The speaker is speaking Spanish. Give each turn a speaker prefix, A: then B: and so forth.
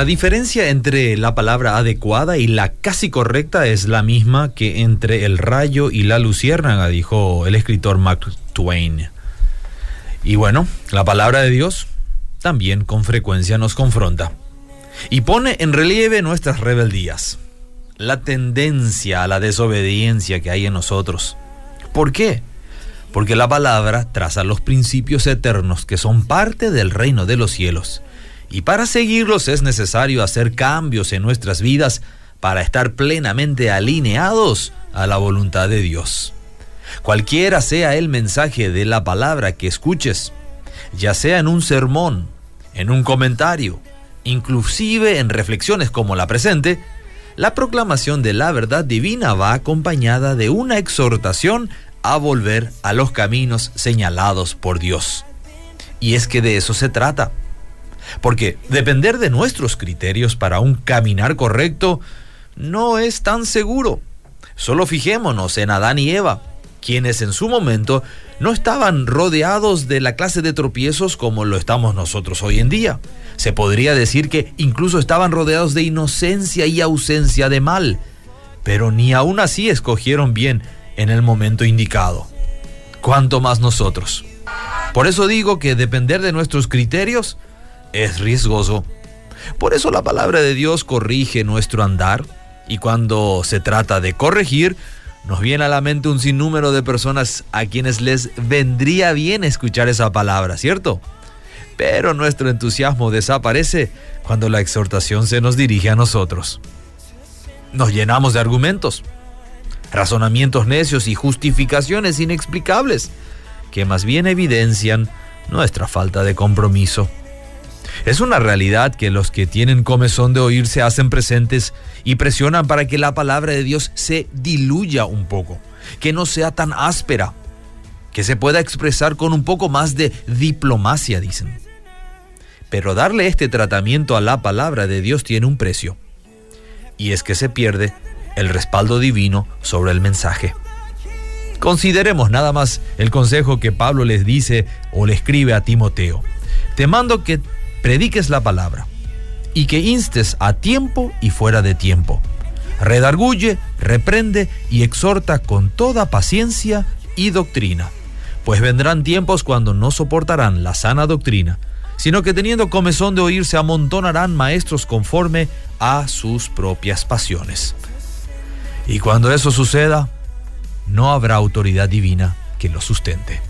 A: La diferencia entre la palabra adecuada y la casi correcta es la misma que entre el rayo y la luciérnaga, dijo el escritor Mark Twain. Y bueno, la palabra de Dios también con frecuencia nos confronta y pone en relieve nuestras rebeldías, la tendencia a la desobediencia que hay en nosotros. ¿Por qué? Porque la palabra traza los principios eternos que son parte del reino de los cielos y para seguirlos es necesario hacer cambios en nuestras vidas para estar plenamente alineados a la voluntad de Dios. Cualquiera sea el mensaje de la palabra que escuches, ya sea en un sermón, en un comentario, inclusive en reflexiones como la presente, la proclamación de la verdad divina va acompañada de una exhortación a volver a los caminos señalados por Dios. Y es que de eso se trata. Porque depender de nuestros criterios para un caminar correcto no es tan seguro. Solo fijémonos en Adán y Eva, quienes en su momento no estaban rodeados de la clase de tropiezos como lo estamos nosotros hoy en día. Se podría decir que incluso estaban rodeados de inocencia y ausencia de mal, pero ni aún así escogieron bien en el momento indicado. ¿Cuánto más nosotros? Por eso digo que depender de nuestros criterios es riesgoso. Por eso la palabra de Dios corrige nuestro andar y cuando se trata de corregir, nos viene a la mente un sinnúmero de personas a quienes les vendría bien escuchar esa palabra, ¿cierto? Pero nuestro entusiasmo desaparece cuando la exhortación se nos dirige a nosotros. Nos llenamos de argumentos, razonamientos necios y justificaciones inexplicables que más bien evidencian nuestra falta de compromiso. Es una realidad que los que tienen comezón de oír se hacen presentes y presionan para que la palabra de Dios se diluya un poco, que no sea tan áspera, que se pueda expresar con un poco más de diplomacia, dicen. Pero darle este tratamiento a la palabra de Dios tiene un precio, y es que se pierde el respaldo divino sobre el mensaje. Consideremos nada más el consejo que Pablo les dice o le escribe a Timoteo. Te mando que prediques la palabra y que instes a tiempo y fuera de tiempo. Redarguye, reprende y exhorta con toda paciencia y doctrina, pues vendrán tiempos cuando no soportarán la sana doctrina, sino que teniendo comezón de oír se amontonarán maestros conforme a sus propias pasiones. Y cuando eso suceda, no habrá autoridad divina que lo sustente.